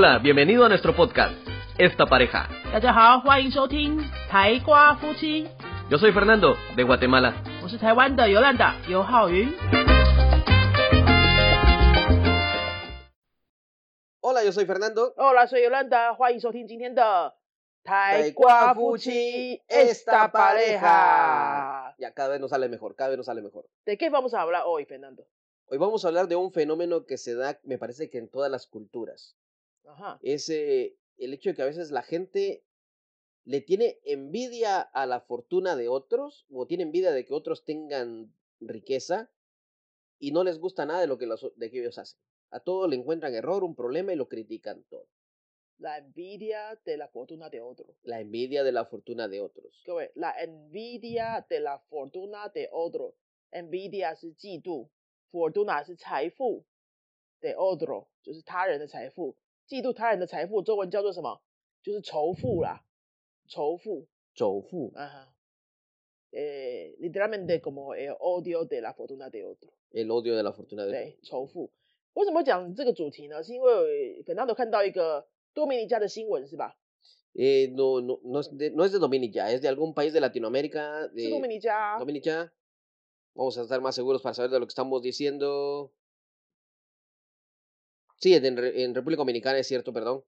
Hola, bienvenido a nuestro podcast, Esta Pareja. 大家好，欢迎收听台瓜夫妻， Yo soy Fernando, de Guatemala. 我是台湾的尤兰达尤浩云。 Hola, yo soy Fernando. 哦，来，所以尤兰达，欢迎收听今天的台瓜夫妻 esta pareja. Ya cada vez nos sale mejor, cada vez nos sale mejor. ¿De qué vamos a hablar hoy, Fernando? Hoy vamos a hablar de un fenómeno que se da, me parece que en todas las culturas. Ajá. es el hecho de que a veces la gente le tiene envidia a la fortuna de otros o tiene envidia de que otros tengan riqueza y no les gusta nada de lo que, los, de que ellos hacen. A todo le encuentran error, un problema y lo critican todo. La envidia de la fortuna de otros. La envidia de la fortuna de otros. La envidia de la fortuna de otros. Envidia es fortuna es de otro, 嫉妒他人的财富，中文叫做什么？就是仇富啦，仇富。仇富 Ajá. Eh, literalmente como el odio de la fortuna de otro， el odio de la fortuna de 对，仇富。为什么讲这个主题呢？是因为 Fernando 看到一个多米尼加的新闻是吧？ Eh, no, no, no, es de, no es de Dominica, es de algún país de Latinoamérica. 是多米 De 尼加啊、 Dominica. Vamos a estar más seguros para saber de lo que estamos diciendo. Sí, en, Re- en República Dominicana es cierto, perdón.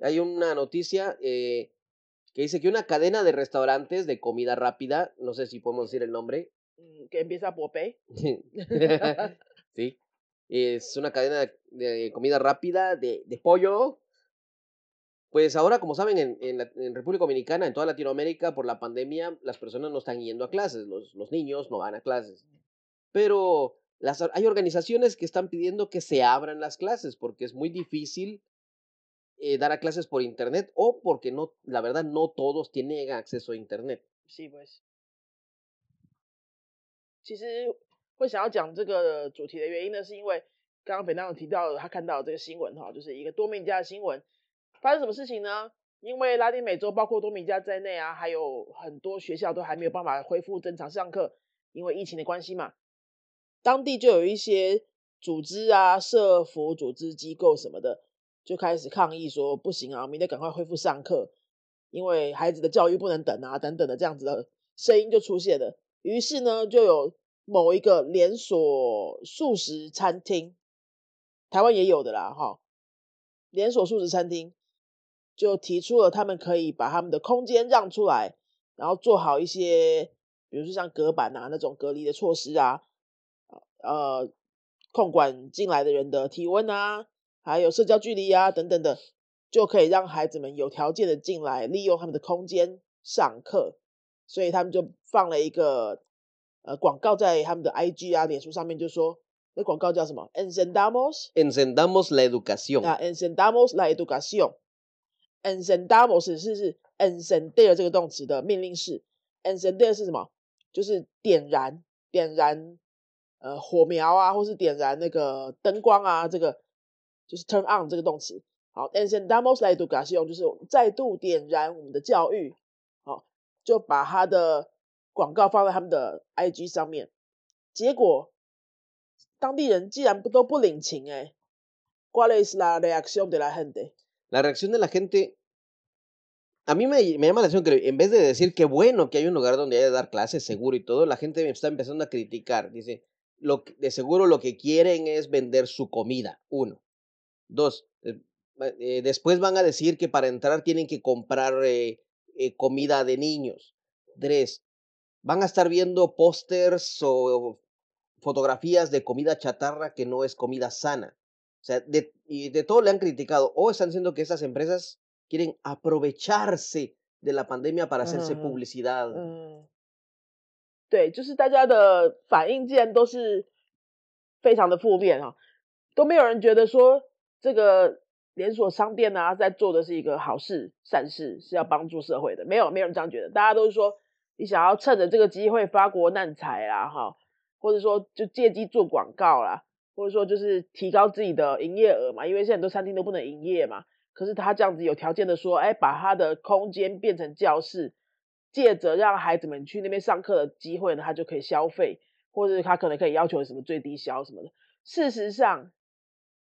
Hay una noticia eh, que dice que una cadena de restaurantes de comida rápida, no sé si podemos decir el nombre, 嗯，que empieza por B。sí, es una cadena de, de comida rápida de, de pollo. Pues ahora, como saben, en, en, la- en República Dominicana, en toda Latinoamérica, por la pandemia, las personas no están yendo a clases, los, los niños no van a clases. Pero las, or- hay organizaciones que están pidiendo que se abran las clases porque es muy difícil eh, dar a clases por internet o porque no, la verdad, no todos tienen acceso a internet. Sí pues。其实会想要讲这个主题的原因呢，是因为刚刚 Fernando 提到的他看到的这个新闻哈，就是一个多米尼加的新闻，发生什么事情呢？因为拉丁美洲包括多米尼加在内啊，还有很多学校都还没有办法恢复正常上课，因为疫情的关系嘛。 当地就有一些组织啊、社服组织机构什么的，就开始抗议说不行啊，明天赶快恢复上课，因为孩子的教育不能等啊，等等的这样子的声音就出现了。于是呢，就有某一个连锁素食餐厅，台湾也有的啦，哈，连锁素食餐厅就提出了他们可以把他们的空间让出来，然后做好一些，比如说像隔板啊那种隔离的措施啊，呃，控管进来的人的体温啊，还有社交距离啊等等的，就可以让孩子们有条件的进来，利用他们的空间上课。所以他们就放了一个呃广告在他们的 IG 啊、脸书上面，就说那广告叫什么？Encendamos Encendamos la educación. 啊，encendamos la educación。encendamos 是是 encender 这个动词的命令式，encender 是什么？就是点燃，点燃呃火苗啊，或是点燃那个灯光啊，这个就是 turn on 这个动词。好，encendamos la educación 就是再度点燃我们的教育。好，就把他的广告放在他们的 IG 上面，结果当地人既然不都不领情哎、¿Cuál es la reacción de la gente？La reacción de la gente, a mí me, me llama la atención que en vez de decir que bueno que hay un lugar donde hay de dar clases seguro y todo, la gente está empezando a criticar. Dice, lo, que- de seguro lo que quieren es vender su comida, uno. Dos, eh, eh, después van a decir que para entrar tienen que comprar eh, eh, comida de niños. Tres, van a estar viendo pósters o fotografías de comida chatarra que no es comida sana. O sea, de, y de todo le han criticado. O están diciendo que esas empresas quieren aprovecharse de la pandemia para hacerse publicidad. 嗯，对，就是大家的反应既然都是非常的负面啊，都没有人觉得说这个连锁商店啊在做的是一个好事、善事，是要帮助社会的，没有没有人这样觉得，大家都是说你想要趁着这个机会发国难财啦，哈，或者说就借机做广告啦，或者说就是提高自己的营业额嘛，因为现在很多餐厅都不能营业嘛，可是他这样子有条件的说，哎，把他的空间变成教室，借着让孩子们去那边上课的机会呢，他就可以消费，或者他可能可以要求什么最低消什么的。事实上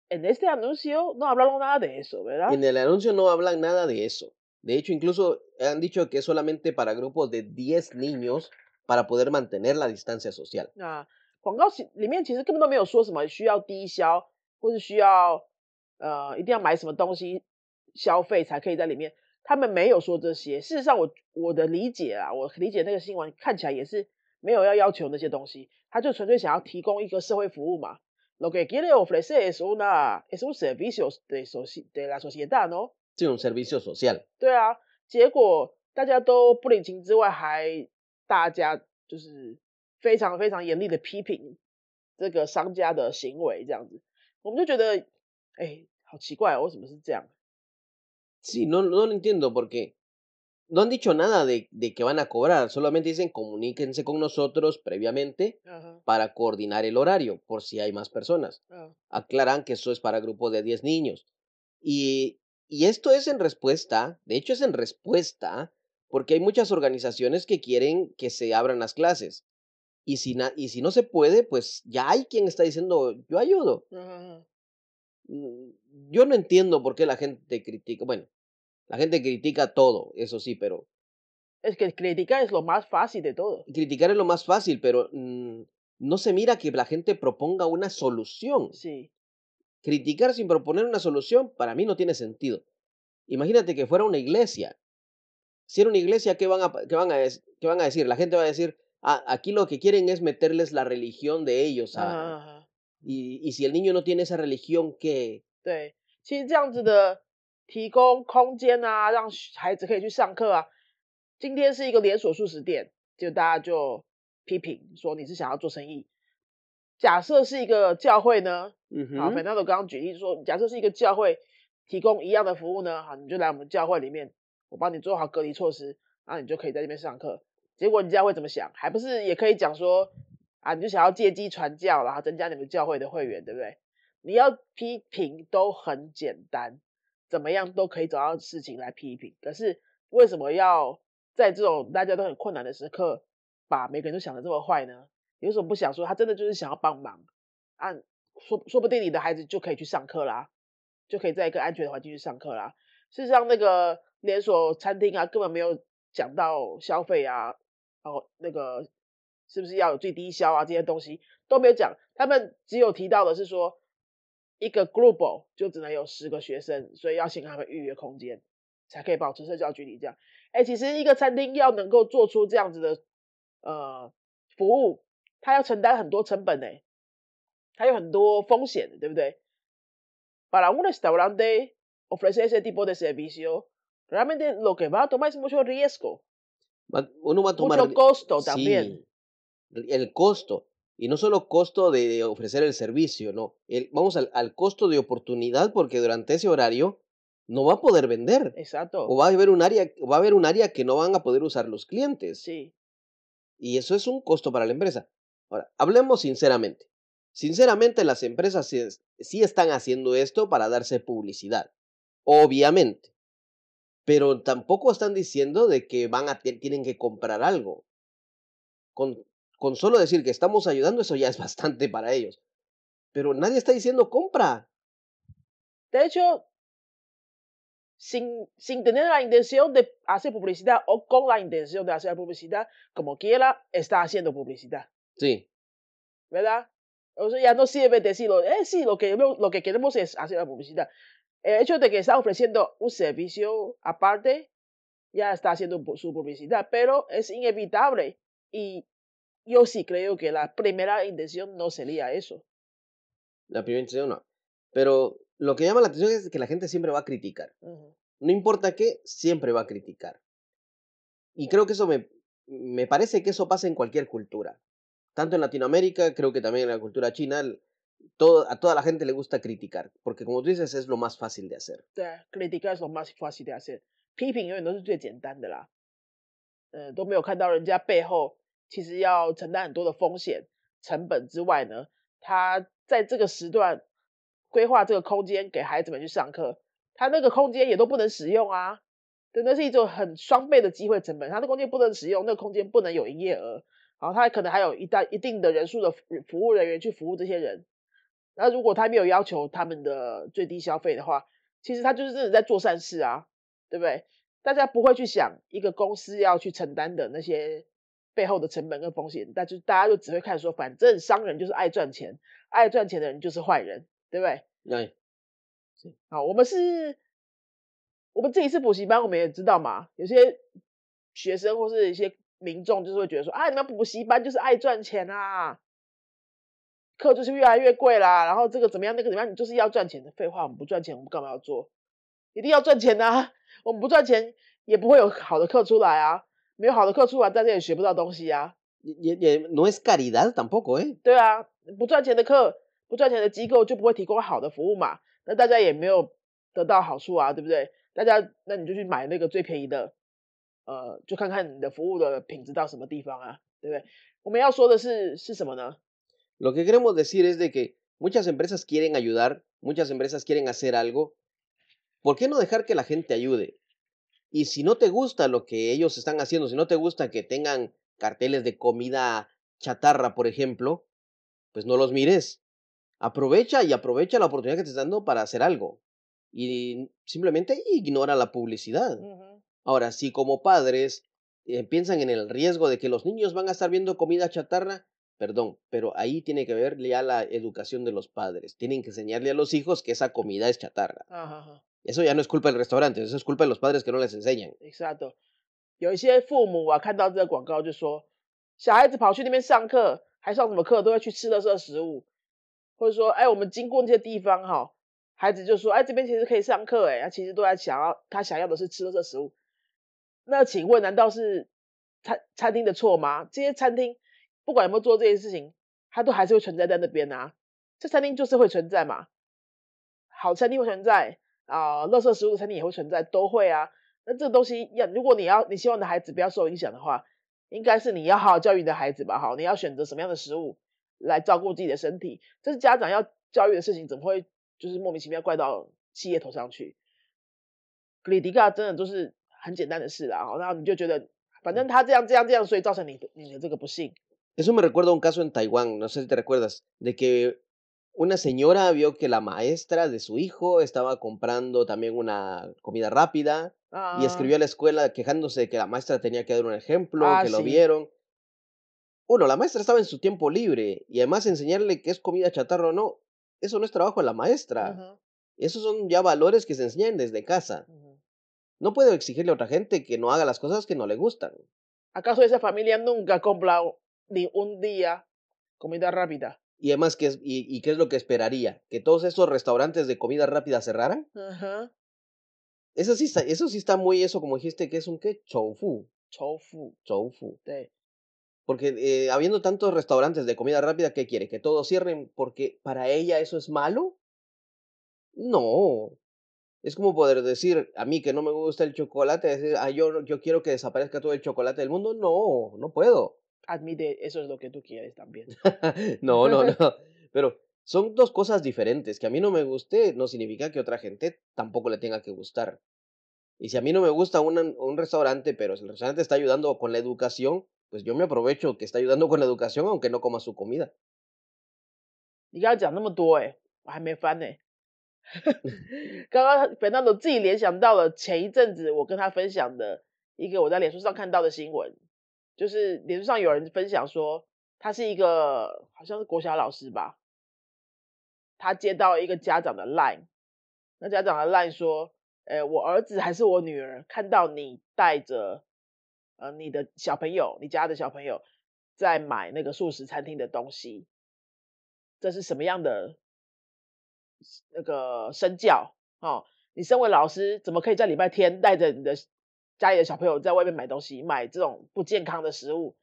，en este anuncio no hablaron nada de eso, ¿verdad? En el anuncio no hablan nada de eso. De hecho, incluso han dicho que es solamente para grupos de 10 niños para poder mantener la distancia social. 那广告其里面其实根本都没有说什么需要低消，或是需要呃一定要买什么东西消费才可以在里面。他们没有说这些。事实上我，我的理解啊，我理解那个新闻看起来也是没有要要求那些东西，他就纯粹想要提供一个社会服务嘛。Lo que quiere ofrecer es una es un servicio de de la sociedad, ¿no? 这种 servicio social。对啊，结果大家都不领情之外，还大家就是非常非常严厉的批评这个商家的行为，这样子，我们就觉得，哎，好奇怪，为什么是这样？Sí, no no lo entiendo porque no han dicho nada de de que van a cobrar, solamente dicen comuníquense con nosotros previamente para coordinar el horario por si hay más personas. Aclaran que eso es para grupos de 10 niños y y esto es en respuesta, de hecho es en respuesta, porque hay muchas organizaciones que quieren que se abran las clases. Y si, y si no se puede, pues ya hay quien está diciendo, yo ayudo. Mm, yo no entiendo por qué la gente critica, bueno, la gente critica todo, eso sí, pero... Es que criticar es lo más fácil de todo. Criticar es lo más fácil, pero mm, no se mira que la gente proponga una solución. Sí criticar sin proponer una solución para mí no tiene sentido. Imagínate que fuera una iglesia. Si era una iglesia, ¿qué van a, qué van a, qué van a decir? La gente va a decir, ah, aquí lo que quieren es meterles la religión de ellos. A, y, y si el niño no tiene esa religión, ¿qué? 对，其实这样子的提供空间啊，让孩子可以去上课啊。今天是一个连锁素食店，就大家就批评说你是想要做生意。假设是一个教会呢，好，反正我刚刚举例说，假设是一个教会提供一样的服务呢，好，你就来我们教会里面，我帮你做好隔离措施，然后你就可以在这边上课。结果你家会怎么想？还不是也可以讲说，啊，你就想要借机传教，然后增加你们教会的会员，对不对？你要批评都很简单，怎么样都可以找到事情来批评。可是为什么要在这种大家都很困难的时刻，把每个人都想的这么坏呢？有什么不想说？他真的就是想要帮忙，啊说说不定你的孩子就可以去上课啦，就可以在一个安全的环境去上课啦。事实上，那个连锁餐厅啊，根本没有讲到消费啊，然后那个是不是要有最低消啊这些东西都没有讲，他们只有提到的是说，一个 global 就只能有十个学生，所以要先跟他们预约空间，才可以保持社交距离。这样，哎，其实一个餐厅要能够做出这样子的呃服务。他要承担很多成本呢，还有很多风险，对不对？Para un restaurante ofrecer ese tipo de servicio, realmente lo que va a tomar es mucho riesgo. Uno va a tomar mucho costo también. El costo. Y no solo costo de ofrecer el servicio, no. El, vamos al, al, costo de oportunidad porque durante ese horario no va a poder vender. Exacto. O va a haber un área, va a haber un área que no van a poder usar los clientes. Sí. Y eso es un costo para la empresa. Ahora, hablemos sinceramente. Sinceramente, las empresas sí, están haciendo esto para darse publicidad. Obviamente. Pero tampoco están diciendo de que van a tienen que comprar algo. Con, con solo decir que estamos ayudando, eso ya es bastante para ellos. Pero nadie está diciendo compra. De hecho, sin, sin tener la intención de hacer publicidad o con la intención de hacer publicidad, como quiera, está haciendo publicidad. Sí. ¿Verdad? O sea, ya no sirve decirlo, eh, sí, lo que, lo que queremos es hacer la publicidad. El hecho de que está ofreciendo un servicio aparte, ya está haciendo su publicidad, pero es inevitable. Y yo sí creo que la primera intención no sería eso. La primera intención no. Pero lo que llama la atención es que la gente siempre va a criticar. No importa qué, siempre va a criticar. Y creo que eso me, me parece que eso pasa en cualquier cultura tanto en Latinoamérica, creo que también en la cultura china, todo, a toda la gente le gusta criticar, porque como tú dices, es lo más fácil de hacer. 对，criticar 是 más fácil de hacer，批评永远都是最简单的啦。呃，都没有看到人家背后 其实要承担很多的风险成本之外呢，他在这个时段规划这个空间给孩子们去上课，他那个空间也都不能使用啊，对，那是一种很双倍的机会成本，他的空间不能使用，那个空间不能有营业额。然后，他可能还有一大一定的人数的服服务人员去服务这些人，那如果他没有要求他们的最低消费的话，其实他就是真的在做善事啊，对不对？大家不会去想一个公司要去承担的那些背后的成本跟风险，但就大家就只会看说，反正商人就是爱赚钱，爱赚钱的人就是坏人，对不对？对，好，我们是，我们自己是补习班，我们也知道嘛，有些学生或是一些民众就是会觉得说，啊，你们补习班就是爱赚钱啊，课就是越来越贵啦，然后这个怎么样，那个怎么样，你就是要赚钱的。废话，我们不赚钱，我们干嘛要做？一定要赚钱啊！我们不赚钱也不会有好的课出来啊，没有好的课出来，大家也学不到东西啊。也也 no es caridad tampoco, eh. 对啊，不赚钱的课，不赚钱的机构就不会提供好的服务嘛，那大家也没有得到好处啊，对不对？大家那你就去买那个最便宜的，呃，就看看你的服务的品质到什么地方啊，对不对？我们要说的是是什么呢？Lo que queremos decir es de que muchas empresas quieren ayudar, muchas empresas quieren hacer algo. ¿Por qué no dejar que la gente ayude? Y si no te gusta lo que ellos están haciendo, si no te gusta que tengan carteles de comida chatarra, por ejemplo, pues no los mires. Aprovecha y aprovecha la oportunidad que te están dando para hacer algo. Y simplemente ignora la publicidad. Ahora, si como padres eh, piensan en el riesgo de que los niños van a estar viendo comida chatarra, perdón, pero ahí tiene que ver ya la educación de los padres. Tienen que enseñarle a los hijos que esa comida es chatarra. Ajá. Eso ya no es culpa del restaurante, eso es culpa de los padres que no les enseñan. Exacto，有一些父母啊，看到这个广告就说，小孩子跑去那边上课，还上什么课，都会去吃垃圾食物，或者说，哎，我们经过那些地方哈，孩子就说，哎，这边其实可以上课，哎，他其实都在想要，他想要的是吃垃圾食物。那请问，难道是餐餐厅的错吗？这些餐厅不管有没有做这些事情，它都还是会存在在那边啊。这餐厅就是会存在嘛，好餐厅会存在啊，垃圾食物的餐厅也会存在，都会啊。那这个东西要，如果你要你希望你的孩子不要受影响的话，应该是你要好好教育你的孩子吧。好，你要选择什么样的食物来照顾自己的身体，这是家长要教育的事情，怎么会就是莫名其妙怪到企业头上去？格里迪卡真的都是很简单的事啦，好，然后你就觉得反正他这样这样这样，所以造成你的你的这个不幸。Eso me recuerda un caso en Taiwán, no sé si te recuerdas, de que Una señora vio que la maestra de su hijo estaba comprando también una comida rápida y ah. escribió a la escuela quejándose de que la maestra tenía que dar un ejemplo, ah, que lo vieron. Uno, la maestra estaba en su tiempo libre y además enseñarle que es comida chatarra o no, eso no es trabajo de la maestra. Esos son ya valores que se enseñan desde casa. No puedo exigirle a otra gente que no haga las cosas que no le gustan. ¿Acaso esa familia nunca compra ni un día comida rápida? Y además, ¿qué es, y, qué es lo que esperaría? ¿Que todos esos restaurantes de comida rápida cerraran? Ajá. Eso sí está, eso sí está muy eso, como dijiste, que es un qué? Choufu. Choufu. Choufu. Sí. Porque eh, habiendo tantos restaurantes de comida rápida, ¿qué quiere? ¿Que todos cierren porque para ella eso es malo? No. Es como poder decir a mí que no me gusta el chocolate, decir, ah, yo, yo quiero que desaparezca todo el chocolate del mundo. No, no puedo admite eso es lo que tú quieres también. no, no, no. Pero son dos cosas diferentes. Que a mí no me guste no significa que otra gente tampoco le tenga que gustar. Y si a mí no me gusta un, un restaurante, pero si el restaurante está ayudando con la educación, pues yo me aprovecho que está ayudando con la educación aunque no coma su comida. 你刚刚讲那么多、欸，我还没翻呢、刚刚本纳朵自己联想到了前一阵子我跟他分享的一个我在脸书上看到的新闻， 就是脸书上有人分享说，他是一个好像是国小老师吧，他接到一个家长的 line，那家长的 line 说，呃，我儿子还是我女儿看到你带着呃你的小朋友，你家的小朋友在买那个素食餐厅的东西，这是什么样的那个身教？哦，你身为老师，怎么可以在礼拜天带着你的家里的小朋友在外面买东西，买这种不健康的食物？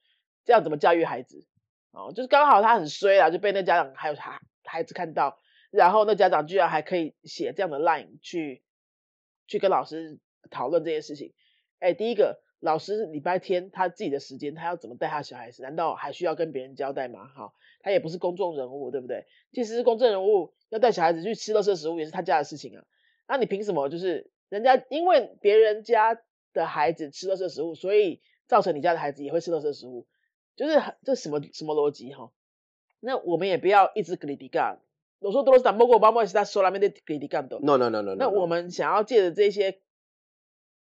这样怎么教育孩子？哦，就是刚好他很衰啦，就被那家长还有他孩子看到，然后那家长居然还可以写这样的 line 去去跟老师讨论这件事情。哎，第一个，老师礼拜天他自己的时间，他要怎么带他小孩子？难道还需要跟别人交代吗？哈、他也不是公众人物，对不对？即使是公众人物，要带小孩子去吃垃圾食物，也是他家的事情啊。那你凭什么就是人家因为别人家的孩子吃垃圾食物，所以造成你家的孩子也会吃垃圾食物，就是这什么什么逻辑哈？那我们也不要一直 critical。我说多罗斯坦莫过巴莫是他说拉面的 critical。No no no no, no。那我们想要借着这些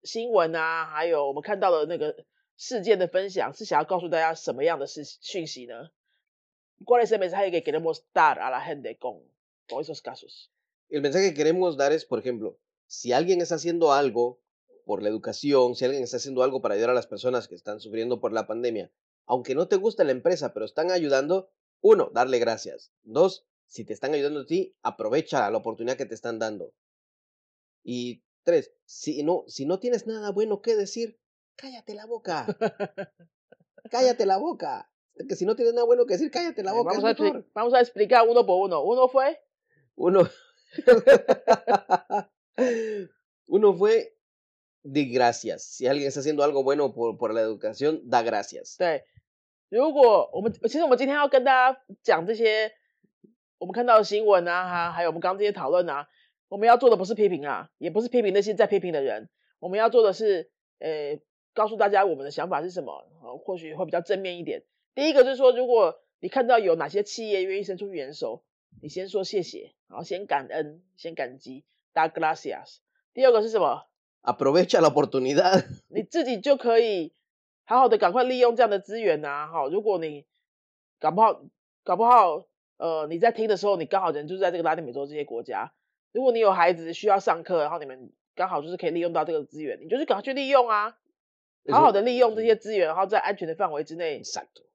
新闻啊，还有我们看到的那个事件的分享，是想要告诉大家什么样的事讯息呢？过来是每次还有给给那么大阿拉汉的工，多一些 casos。El mensaje que queremos dar es, por ejemplo, si alguien está haciendo algo por la educación, si alguien está haciendo algo para ayudar a las personas que están sufriendo por la pandemia, aunque no te guste la empresa, pero están ayudando, uno, darle gracias. Dos, si te están ayudando a ti, aprovecha la oportunidad que te están dando. Y tres, si no, si no tienes nada bueno que decir, cállate la boca. cállate la boca. Que si no tienes nada bueno que decir, cállate la Eh, boca. vamos, a, vamos a explicar uno por uno. Uno fue, Uno. Uno fue de gracias. Si alguien está haciendo algo bueno por, por la educación, da gracias. 对，如果我们其实我们今天要跟大家讲这些我们看到的新闻啊，哈还有我们刚刚这些讨论啊，我们要做的不是批评啊，也不是批评那些在批评的人，我们要做的是，呃，告诉大家我们的想法是什么，呃或许会比较正面一点。第一个就是说，如果你看到有哪些企业愿意伸出援手，你先说谢谢，然后先感恩，先感激，da gracias。第二个是什么？Aprovecha la oportunidad. 你自己就可以好好的赶快利用这样的资源呐、哈，如果你搞不好，搞不好，呃，你在听的时候，你刚好人就是在这个拉丁美洲这些国家，如果你有孩子需要上课，然后你们刚好就是可以利用到这个资源，你就是赶快去利用啊，好好的利用这些资源，然后在安全的范围之内，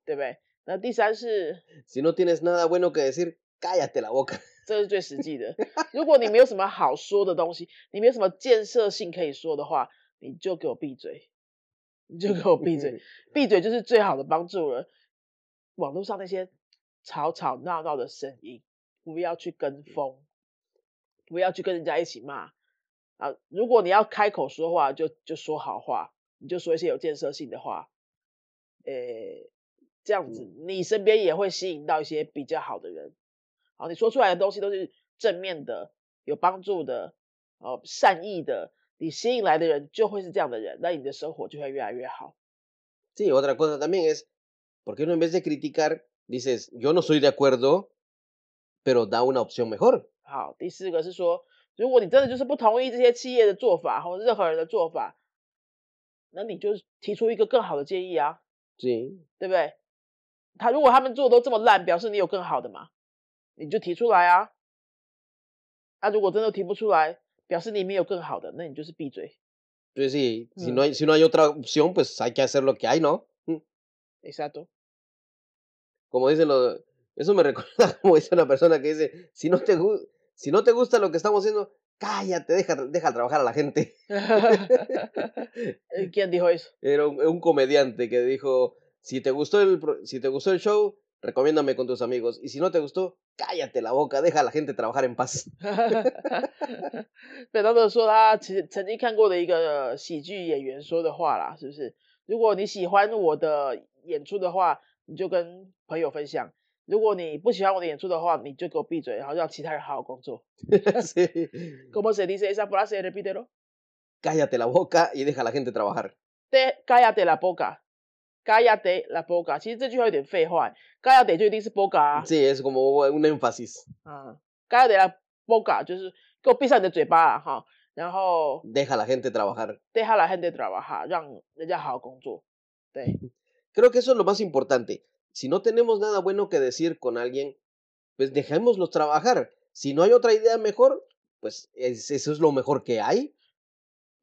对不对？那第三是，Si no tienes nada bueno que decir, cállate la boca. 这是最实际的。如果你没有什么好说的东西，你没有什么建设性可以说的话，你就给我闭嘴，你就给我闭嘴。闭嘴就是最好的帮助了。网络上那些吵吵闹闹的声音，不要去跟风，不要去跟人家一起骂啊！如果你要开口说话，就就说好话，你就说一些有建设性的话，诶，这样子你身边也会吸引到一些比较好的人。好，你说出来的东西都是正面的、有帮助的、哦善意的，你吸引来的人就会是这样的人，那你的生活就会越来越好。Sí, otra cosa también es, ¿por qué no en vez de criticar, dices, yo no estoy de acuerdo, pero da una opción mejor? 好，第四个是说，如果你真的就是不同意这些企业的做法或者任何人的做法，那你就提出一个更好的建议啊.对不对？他如果他们做的都这么烂，表示你有更好的嘛，你就提出来啊。啊，如果真的提不出来，表示你没有更好的，那你就是闭嘴。 Pues sí, si, Mm. no hay, si no hay otra opción, pues hay que hacer lo que hay, ¿no? Mm. Exacto。 Como dicen los... Eso me recuerda como dice una persona que dice, si no te, gu- si no te gusta lo que estamos haciendo, cállate, deja, deja trabajar a la gente. Eh, ¿Quién dijo eso? Era un, un comediante que dijo, si te gustó el, pro- si te gustó el show, recomiéndame con tus amigos. Y si no te gustó, cállate la boca, deja a la gente trabajar en paz. 北当德说他其实曾经看过的一个喜剧演员说的话啦，是不是？如果你喜欢我的演出的话，你就跟朋友分享；如果你不喜欢我的演出的话，你就给我闭嘴，然后让其他人好好工作。 Sí. ¿Cómo se dice esa frase? Repítelo. Cállate la boca y deja a la gente trabajar. Te cállate la boca. Cállate la boca。其实这句话有点废话，cállate 就一定是 boca 啊。 Sí, es como un énfasis. 啊，cállate la boca 就是给我闭上你的嘴巴啊，哈。然后 Deja a la gente trabajar. deja la gente trabajar，让人家好好工作。对。 Creo que eso es lo más importante. Si no tenemos nada bueno que decir con alguien, pues dejémoslos trabajar. Si no hay otra idea mejor, pues es- eso es lo mejor que hay.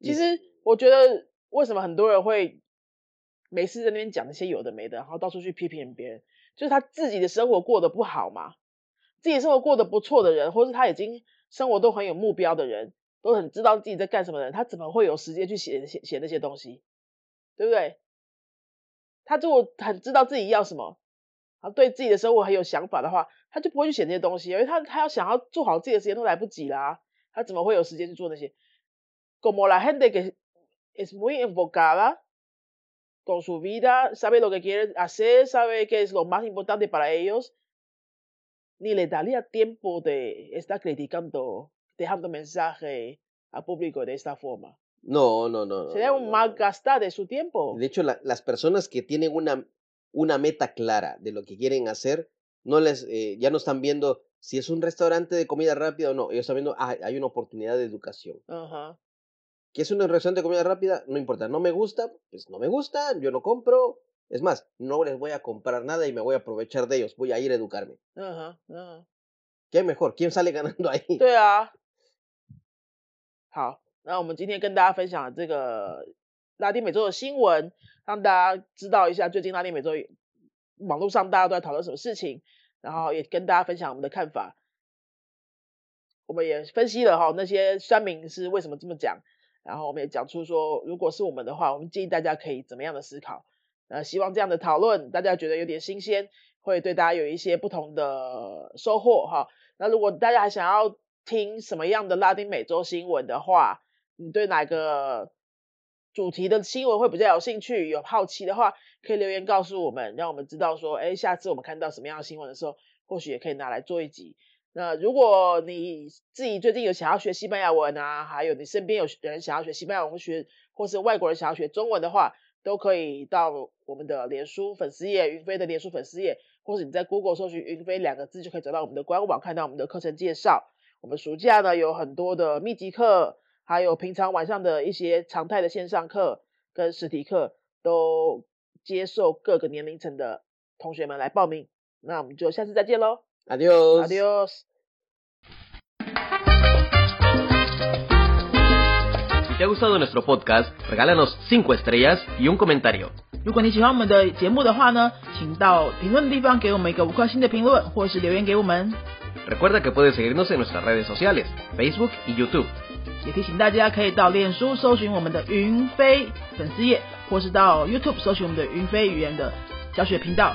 其实我觉得，为什么很多人会 没事在那边讲那些有的没的，然后到处去批评别人，就是他自己的生活过得不好嘛。自己生活过得不错的人，或是他已经生活都很有目标的人，都很知道自己在干什么的人，他怎么会有时间去写写写那些东西，对不对？他如果很知道自己要什么，然后对自己的生活很有想法的话，他就不会去写那些东西，因为他他要想要做好自己的时间都来不及啦、他怎么会有时间去做那些？como la gente que es muy enfocada con su vida, sabe lo que quiere hacer, sabe qué es lo más importante para ellos, ni le daría tiempo de estar criticando, dejando mensaje al público de esta forma. No, no, no. Sería no, un no, mal gastar de su tiempo. De hecho, la- las personas que tienen una, una meta clara de lo que quieren hacer, no les, eh, ya no están viendo si es un restaurante de comida rápida o no. Ellos sabiendo, ah, hay una oportunidad de educación. 嗯 哼， ¿Qué es un restaurante de comida rápida? No importa, no me gusta, pues no me gusta, yo no compro. Es más, no les voy a comprar nada y me voy a aprovechar de ellos, voy a ir a educarme. 嗯哼，嗯哼。 ¿Qué mejor? ¿Quién sale ganando ahí? 对啊。好，那我们今天跟大家分享这个拉丁美洲的新闻，让大家知道一下最近拉丁美洲网络上大家都在讨论什么事情，然后也跟大家分享我们的看法。我们也分析了哈那些酸民是为什么这么讲， 然后我们也讲出说，如果是我们的话，我们建议大家可以怎么样的思考。呃，希望这样的讨论大家觉得有点新鲜，会对大家有一些不同的收获哈。那如果大家还想要听什么样的拉丁美洲新闻的话，你对哪个主题的新闻会比较有兴趣、有好奇的话，可以留言告诉我们，让我们知道说，哎，下次我们看到什么样的新闻的时候，或许也可以拿来做一集。那如果你自己最近有想要学西班牙文啊，还有你身边有人想要学西班牙文学，或是外国人想要学中文的话，都可以到我们的脸书粉丝页云飞的脸书粉丝页，或是你在 Google 搜寻“云飞”两个字，就可以找到我们的官网，看到我们的课程介绍。我们暑假呢有很多的密集课，还有平常晚上的一些常态的线上课跟实体课，都接受各个年龄层的同学们来报名。那我们就下次再见喽 Adiós. ，Adios。 Si te ha gustado nuestro podcast, regálanos 5 estrellas y un comentario. 如果你喜欢我们的节目的话呢，请到评论的地方给我们一个五颗星的评论，或是留言给我们。 Recuerda que puedes seguirnos en nuestras redes sociales, Facebook y YouTube. 也提醒大家可以到脸书搜寻我们的云飞粉丝页，或是到 YouTube 搜寻我们的云飞语言的教学频道，